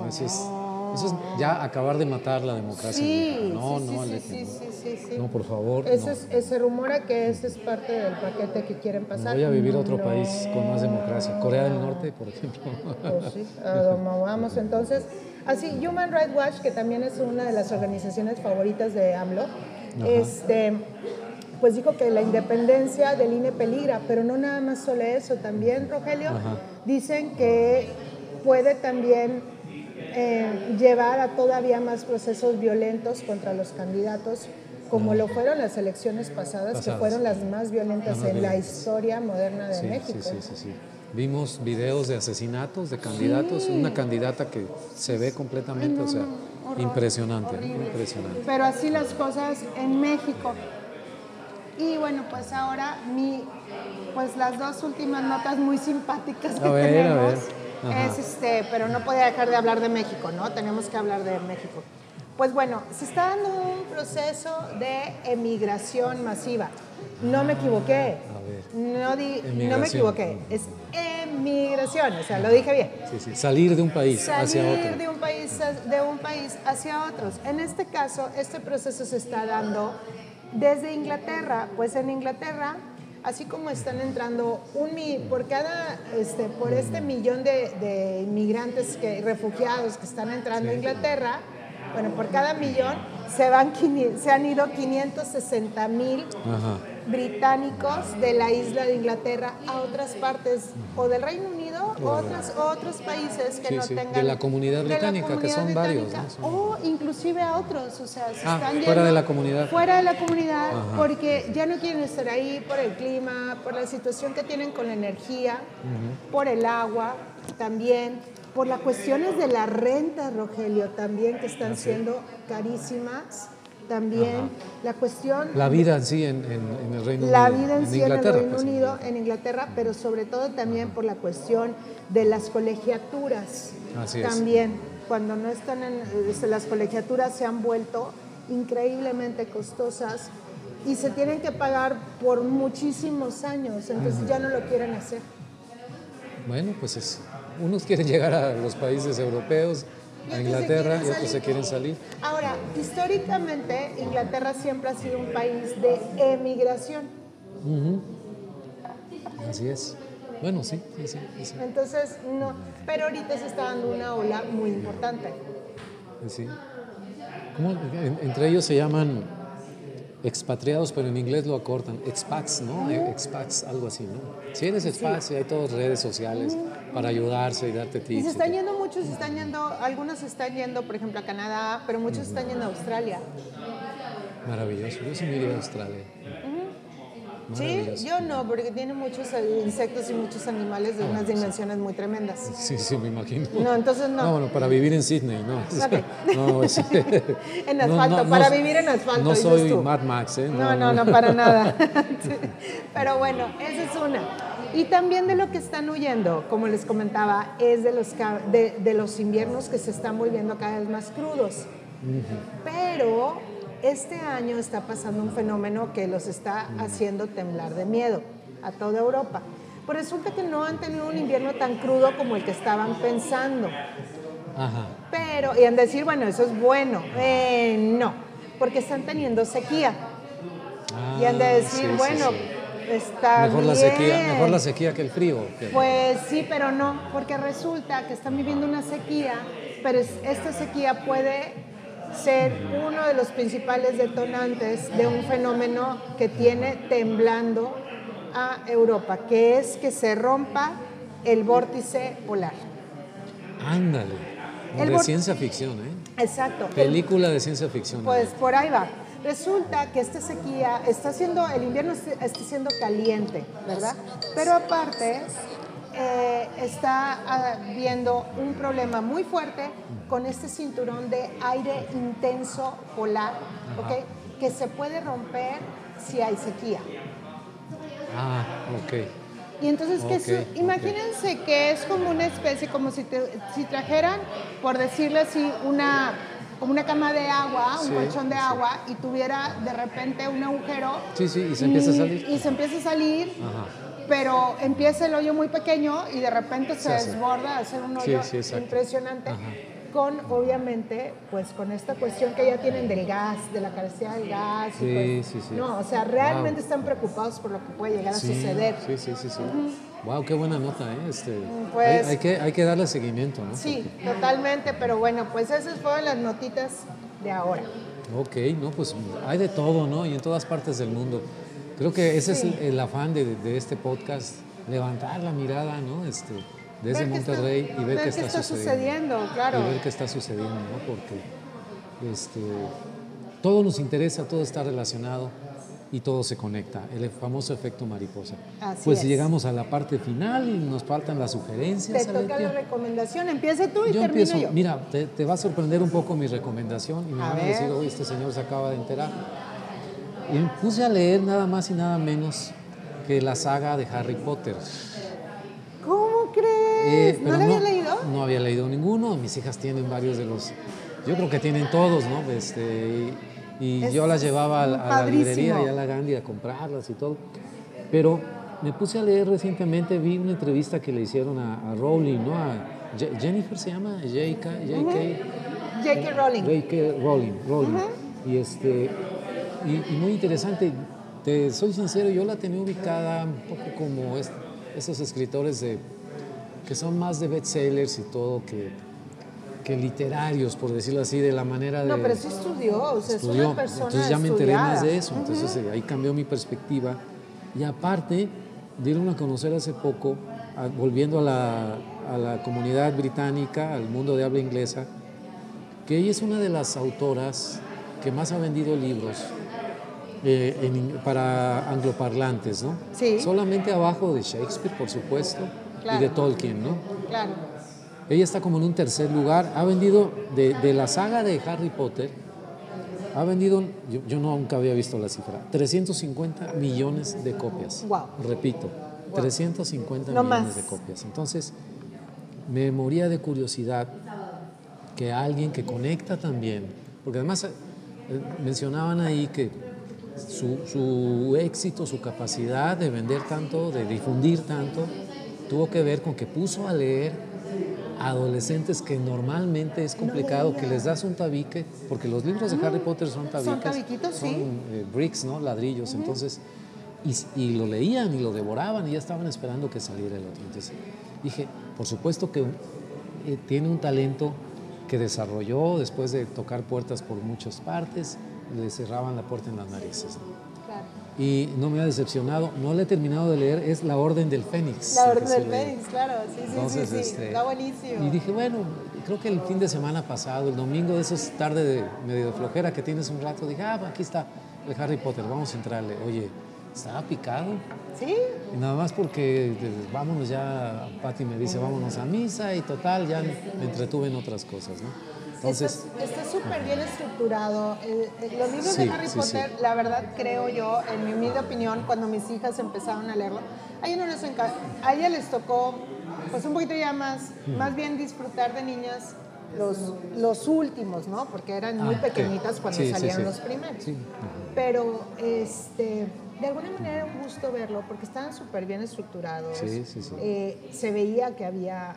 S1: No, eso es- Eso es ya acabar de matar la democracia.
S2: Sí,
S1: no,
S2: sí,
S1: no,
S2: sí,
S1: no.
S2: sí, sí, sí.
S1: No, por favor.
S2: Ese
S1: no.
S2: es- se rumora que ese es parte del paquete que quieren pasar.
S1: Voy a vivir otro
S2: No.
S1: país con más democracia. Corea del Norte, por ejemplo.
S2: Pues sí, vamos entonces. Así, Human Rights Watch, que también es una de las organizaciones favoritas de AMLO, este, pues dijo que la independencia del INE peligra, pero no nada más solo eso, también, Rogelio,
S1: Ajá.
S2: dicen que puede también eh, llevar a todavía más procesos violentos contra los candidatos, como lo fueron las elecciones pasadas, que fueron las más violentas en la historia moderna de
S1: Sí,
S2: México.
S1: sí, sí, sí, sí. Vimos videos de asesinatos de candidatos, una candidata que se ve completamente, o sea, impresionante, impresionante.
S2: Pero así las cosas en México. Y bueno, pues ahora mi, pues las dos últimas notas muy simpáticas que
S1: A ver, a
S2: tenemos
S1: ver.
S2: Es este, pero no podía dejar de hablar de México, ¿no? Tenemos que hablar de México. Pues bueno, se está dando un proceso de emigración masiva. No me equivoqué.
S1: A ver.
S2: No, di- no me equivoqué. Es emigración, o sea, lo dije bien
S1: Sí, sí. Salir de un país hacia
S2: salir
S1: otro.
S2: de un país de un país hacia otros. En este caso, este proceso se está dando desde Inglaterra, pues en Inglaterra, así como están entrando un por cada este por este millón de, de inmigrantes que refugiados que están entrando a Inglaterra, bueno, por cada millón se van se han ido 560 mil británicos de la isla de Inglaterra a otras partes o del Reino Unido o otras, otros países que
S1: Sí,
S2: no
S1: sí,
S2: tengan
S1: de la comunidad
S2: la
S1: británica, que son varios,
S2: o inclusive a otros, o sea, se
S1: Ah,
S2: están
S1: fuera
S2: yendo
S1: de la comunidad.
S2: fuera de la comunidad
S1: Ajá.
S2: porque ya no quieren estar ahí por el clima, por la situación que tienen con la energía, por el agua también, por las cuestiones de la renta, Rogelio, también que
S1: Ah,
S2: están siendo carísimas. También la cuestión
S1: La vida en sí en, en- en el Reino
S2: la
S1: Unido.
S2: vida en sí en el
S1: Inglaterra,
S2: Reino Unido, en Inglaterra, pero sobre todo también por la cuestión de las colegiaturas.
S1: Así es.
S2: También, cuando no están en, este, las colegiaturas se han vuelto increíblemente costosas y se tienen que pagar por muchísimos años, entonces ya no lo quieren hacer.
S1: Bueno, pues es, unos quieren llegar a los países europeos, a Inglaterra, y otros se quieren salir.
S2: Ahora, históricamente Inglaterra siempre ha sido un país de emigración.
S1: Así es. Bueno, sí, sí, sí. sí, sí.
S2: Entonces, no, pero ahorita se está dando una ola muy importante.
S1: Sí. ¿Cómo? En- entre ellos se llaman expatriados, pero en inglés lo acortan. Expats, ¿no? Expats, algo así, ¿no? Si eres expat, sí, hay todas redes sociales para ayudarse y darte
S2: Y
S1: tips.
S2: se
S1: y
S2: están
S1: todo.
S2: yendo muchos, se están yendo, algunos se están yendo, por ejemplo, a Canadá, pero muchos se están yendo a Australia.
S1: Maravilloso. Yo sí me iría a Australia.
S2: Sí, yo no, porque tiene muchos insectos y muchos animales de unas dimensiones muy tremendas.
S1: Sí, sí, me imagino.
S2: No, entonces no.
S1: No, bueno, para vivir en Sydney, ¿no. No, es-
S2: En
S1: no,
S2: asfalto,
S1: no,
S2: para vivir en asfalto,
S1: No soy
S2: tú.
S1: Mad Max, ¿eh?
S2: No, no, no, para nada. Pero bueno, esa es una. Y también de lo que están huyendo, como les comentaba, es de los, de, de los inviernos que se están volviendo cada vez más crudos. Pero este año está pasando un fenómeno que los está haciendo temblar de miedo a toda Europa. Pues resulta que no han tenido un invierno tan crudo como el que estaban pensando.
S1: Ajá.
S2: Pero, y han de decir, bueno, eso es bueno. Eh, no, porque están teniendo sequía. Y han de
S1: Ah,
S2: decir,
S1: sí, sí,
S2: bueno,
S1: sí.
S2: Está
S1: Mejor la sequía, mejor la sequía que el frío. que-
S2: Pues sí, pero no, porque resulta que están viviendo una sequía, pero es- esta sequía puede ser uno de los principales detonantes de un fenómeno que tiene temblando a Europa, que es que se rompa el vórtice polar.
S1: Ándale.
S2: El
S1: de ciencia ficción, ¿eh?
S2: Exacto. El-
S1: Película de ciencia ficción.
S2: Pues por ahí va. Resulta que esta sequía está haciendo, el invierno est- está siendo caliente, ¿verdad? Pero aparte eh, está habiendo un problema muy fuerte con este cinturón de aire intenso polar, ¿ok? Que se puede romper si hay sequía.
S1: Ah, ok.
S2: Y entonces, que
S1: ok.
S2: imagínense que es como una especie, como si, te- si trajeran, por decirlo así, una, como una cama de agua, un
S1: Sí,
S2: colchón de
S1: sí.
S2: agua, y tuviera de repente un agujero.
S1: Sí, sí, y se empieza a salir.
S2: Y se empieza a salir,
S1: Ajá.
S2: pero empieza el hoyo muy pequeño y de repente se,
S1: Se
S2: desborda, hace un hoyo impresionante.
S1: Ajá.
S2: Con, obviamente, pues con esta cuestión que ya tienen del gas, de la carencia del gas.
S1: Sí,
S2: pues,
S1: sí, sí.
S2: No, o sea, realmente están preocupados por lo que puede llegar a suceder.
S1: Sí, sí, sí, sí. Wow, qué buena nota, ¿eh? Este,
S2: Pues-
S1: hay, hay que, hay que darle seguimiento, ¿no?
S2: Sí, totalmente, pero bueno, pues esas fueron las notitas de ahora.
S1: Ok, no, pues hay de todo, ¿no? Y en todas partes del mundo. Creo que ese
S2: Sí.
S1: es el, el afán de, de este podcast, levantar la mirada, ¿no? Este, desde
S2: está-
S1: Monterrey y ver, qué está,
S2: sucediendo, claro.
S1: Y ver qué está sucediendo, ¿no? Porque este, todo nos interesa, todo está relacionado y todo se conecta, el famoso efecto mariposa.
S2: Así
S1: pues
S2: es.
S1: llegamos a la parte final y nos faltan las sugerencias.
S2: Te toca la recomendación, empieza tú y
S1: Yo
S2: termino
S1: empiezo,
S2: yo.
S1: mira, te, te va a sorprender un poco mi recomendación y me
S2: A
S1: van a decir, oye, este señor se acaba de enterar. Y me puse a leer nada más y nada menos que la saga de Harry Potter. Eh,
S2: ¿No
S1: pero
S2: la había leído?
S1: No había leído ninguno. Mis hijas tienen varios de los. Yo creo que tienen todos, ¿no? Este, y yo las llevaba a, la- a la
S2: padrísimo.
S1: librería y a la Gandhi a comprarlas y todo. Pero me puse a leer recientemente, vi una entrevista que le hicieron a, a Rowling, ¿no? A Je- Jennifer se llama, J.K. J.K.
S2: J.K. Rowling.
S1: J.K. Rowling, Rowling. Y este y, y muy interesante. Te soy sincero, yo la tenía ubicada un poco como es- esos escritores de que son más de bestsellers y todo que, que literarios, por decirlo así, de la manera de
S2: No, pero sí estudió, o sea, es
S1: estudió.
S2: una persona
S1: Entonces ya me enteré más de eso. Entonces eh, ahí cambió mi perspectiva. Y aparte, dieron a conocer hace poco, a- volviendo a la, a la comunidad británica, al mundo de habla inglesa, que ella es una de las autoras que más ha vendido libros eh, en para angloparlantes, ¿no?
S2: Sí.
S1: Solamente abajo de Shakespeare, por supuesto, y de Tolkien, ¿no?
S2: Claro.
S1: Ella está como en un tercer lugar. Ha vendido, de, de la saga de Harry Potter, ha vendido, yo, yo nunca había visto la cifra, 350 millones de copias.
S2: Guau.
S1: Repito, 350
S2: No
S1: millones
S2: más.
S1: de copias. Entonces, me moría de curiosidad que alguien que conecta también, porque además eh, mencionaban ahí que su, su éxito, su capacidad de vender tanto, de difundir tanto, tuvo que ver con que puso a leer a adolescentes que normalmente es complicado, que les das un tabique, porque los libros de Harry Potter son tabiques,
S2: tabiquitos, sí.
S1: son eh, bricks, ¿no? ladrillos, entonces, y, y lo leían y lo devoraban y ya estaban esperando que saliera el otro. Entonces dije, por supuesto que eh, tiene un talento que desarrolló después de tocar puertas por muchas partes, le cerraban la puerta en las narices. ¿no? Y no me ha decepcionado, no le he terminado de leer, es La Orden del Fénix.
S2: La Orden del. Fénix, claro, sí, sí,
S1: Entonces,
S2: sí, sí.
S1: este,
S2: Está buenísimo.
S1: Y dije, bueno, creo que el fin de semana pasado, el domingo de esos tarde de medio de flojera que tienes un rato, dije, ah, aquí está el Harry Potter, vamos a entrarle. Oye, estaba picado.
S2: ¿Sí?
S1: Y nada más porque eh, vámonos ya, Patti me dice, vámonos a misa y total, ya me entretuve en otras cosas, ¿no? Entonces,
S2: está súper bien estructurado. El- el- los libros
S1: Sí,
S2: de Harry
S1: sí,
S2: Potter, la verdad creo yo, en mi humilde opinión, cuando mis hijas empezaron a leerlo, a ellas, no les a ellas les tocó pues un poquito ya más,
S1: Mm.
S2: más bien disfrutar de niñas los, los últimos, ¿no? Porque eran muy
S1: Ah,
S2: pequeñitas cuando
S1: sí.
S2: los primeros. Pero este, de alguna manera era un gusto verlo porque estaban súper bien estructurados.
S1: Sí, sí, sí.
S2: Eh, se veía que había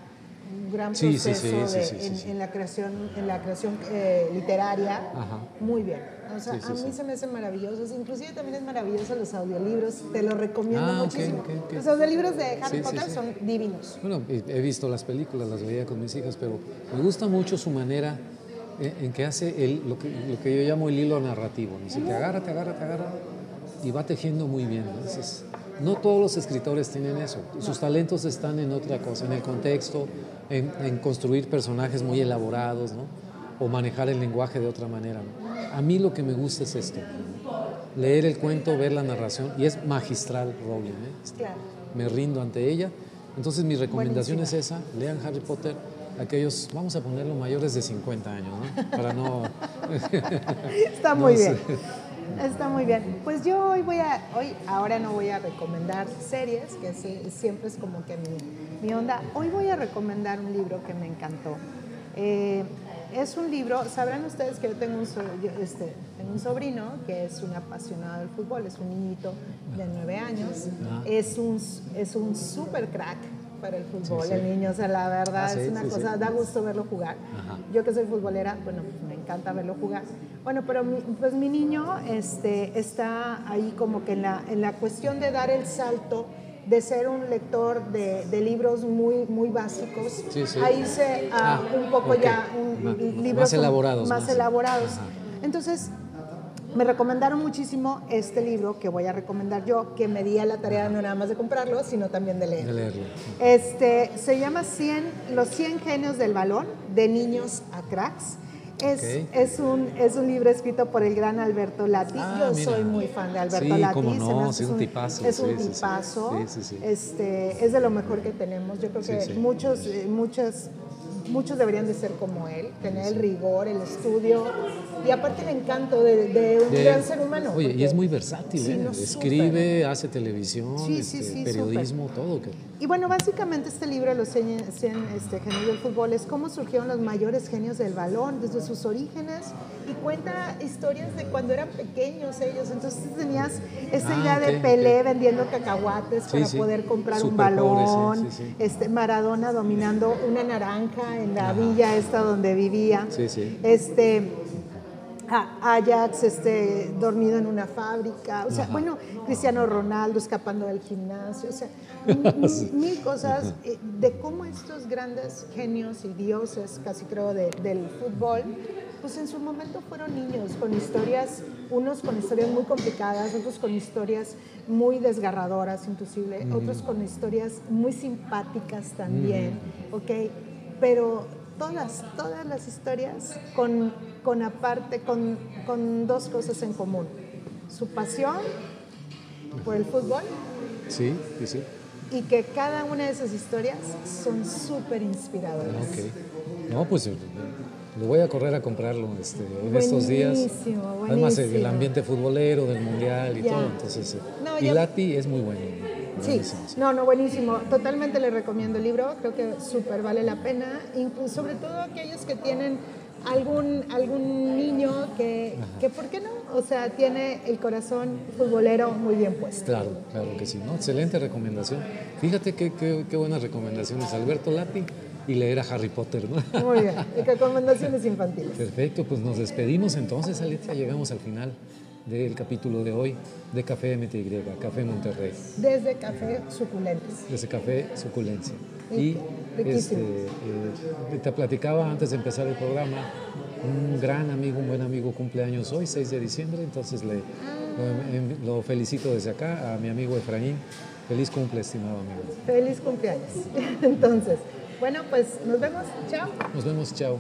S2: un gran
S1: sí,
S2: proceso
S1: sí, sí,
S2: de-
S1: sí, sí,
S2: en, en la creación, en la creación eh, literaria.
S1: Ajá.
S2: Muy bien. O sea, a mí se me hacen maravillosos. Inclusive también es maravilloso los audiolibros. Te los recomiendo
S1: Ah,
S2: muchísimo.
S1: ok, ok.
S2: Los audiolibros de Harry Potter son divinos.
S1: Bueno, he he visto las películas, las veía con mis hijas, pero me gusta mucho su manera en, en que hace el, lo, que, lo que yo llamo el hilo narrativo. Dice, te agarra, te agarra, te agarra, y va tejiendo muy bien. ¿no? Entonces, no todos los escritores tienen eso. Sus talentos están en otra cosa, en el contexto, en, en construir personajes muy elaborados, ¿no? o manejar el lenguaje de otra manera. ¿no? A mí lo que me gusta es esto, leer el cuento, ver la narración, y es magistral Rowling. ¿eh?
S2: Claro.
S1: me rindo ante ella. Entonces mi recomendación es esa, lean Harry Potter, aquellos, vamos a ponerlo mayores de 50 años, ¿no? Para no...
S2: Está muy
S1: No
S2: bien. Está muy bien. Pues yo hoy voy a, hoy, ahora no voy a recomendar series, que sí- siempre es como que mi, mi onda. Hoy voy a recomendar un libro que me encantó. Eh, es un libro, sabrán ustedes que yo tengo un, so- yo, este, tengo un sobrino que es un apasionado del fútbol, es un niñito de nueve años,
S1: Ah.
S2: es un, es un super crack para el fútbol, el niño, o sea, la verdad
S1: Ah,
S2: es
S1: sí,
S2: una
S1: sí,
S2: cosa,
S1: sí.
S2: da gusto verlo jugar.
S1: Ajá.
S2: Yo que soy futbolera, bueno, me encanta verlo jugar. Bueno, pero mi, pues mi niño este, está ahí como que en la, en la cuestión de dar el salto de ser un lector de, de libros muy, muy básicos
S1: Sí, sí.
S2: a irse a
S1: Ah,
S2: un poco
S1: ok.
S2: ya un,
S1: Ma-
S2: libros
S1: más elaborados,
S2: Más
S1: más-
S2: elaborados.
S1: Ajá.
S2: Entonces, me recomendaron muchísimo este libro que voy a recomendar yo, que me di a la tarea no nada más de comprarlo, sino también de leer.
S1: De leerlo.
S2: Este, se llama 100, Los 100 genios del balón, de niños a cracks. Es,
S1: Ok.
S2: es, un, es un libro escrito por el gran Alberto Lati.
S1: Ah,
S2: Yo
S1: mira.
S2: soy muy fan de Alberto
S1: Sí,
S2: Lati.
S1: cómo no, sí, es un tipazo,
S2: Es un
S1: sí, sí.
S2: tipazo.
S1: Sí.
S2: Este, es de lo mejor que tenemos. Yo creo que muchos, eh, muchos, muchos deberían de ser como él, tener el rigor, el estudio y aparte el encanto de, de un
S1: De-
S2: gran ser humano.
S1: Oye, y es muy versátil,
S2: Sí,
S1: ¿eh?
S2: no,
S1: Escribe, hace televisión,
S2: Sí,
S1: este,
S2: sí,
S1: periodismo, todo. que-
S2: Y bueno, básicamente este libro, Los 100, 100, este, genios del fútbol, es cómo surgieron los mayores genios del balón desde sus orígenes y cuenta historias de cuando eran pequeños ellos. Entonces tenías esta
S1: Ah,
S2: idea de
S1: ok,
S2: Pelé
S1: ok.
S2: vendiendo cacahuates para poder comprar un
S1: pobre, sí,
S2: balón,
S1: sí.
S2: Este, Maradona dominando una naranja en la
S1: Ajá.
S2: villa esta donde vivía.
S1: Sí, sí.
S2: Este, Ajax este, dormido en una fábrica, o sea,
S1: Ajá.
S2: bueno, Cristiano Ronaldo escapando del gimnasio, o sea, mil cosas eh, de cómo estos grandes genios y dioses, casi creo, de- del fútbol, pues en su momento fueron niños con historias, unos con historias muy complicadas, otros con historias muy desgarradoras inclusive, otros con historias muy simpáticas también, ¿ok? Pero todas, todas las historias con, con aparte, con, con dos cosas en común. Su pasión por el fútbol
S1: Sí, sí, sí.
S2: y que cada una de esas historias son súper inspiradoras.
S1: Ok. No, pues eh, lo voy a correr a comprarlo este, en estos días.
S2: Buenísimo,
S1: Además, el
S2: buenísimo.
S1: ambiente futbolero del mundial y
S2: Ya.
S1: todo. Entonces, eh,
S2: No,
S1: y
S2: ya-
S1: Lati es muy bueno.
S2: Sí, no, no, buenísimo. Totalmente le recomiendo el libro. Creo que súper vale la pena. Incluso, sobre todo aquellos que tienen algún, algún niño que, que, ¿por qué no? O sea, tiene el corazón futbolero muy bien puesto.
S1: Claro, claro que sí. ¿no? Excelente recomendación. Fíjate qué, qué, qué buenas recomendaciones. Alberto Lati y leer a Harry Potter. ¿no?
S2: Muy bien. Recomendaciones infantiles.
S1: Perfecto, pues nos despedimos entonces, Alexa. Llegamos al final del capítulo de hoy de Café MTY, Café Monterrey,
S2: Desde café suculentes.
S1: de ese café suculencia. Y este, eh, te platicaba antes de empezar el programa, un gran amigo, un buen amigo cumpleaños hoy, 6 de diciembre, entonces le, lo, em- lo felicito desde acá a mi amigo Efraín. Feliz cumple, estimado amigo.
S2: Feliz cumpleaños. Entonces, bueno, pues nos vemos. Chao.
S1: Nos vemos, chao.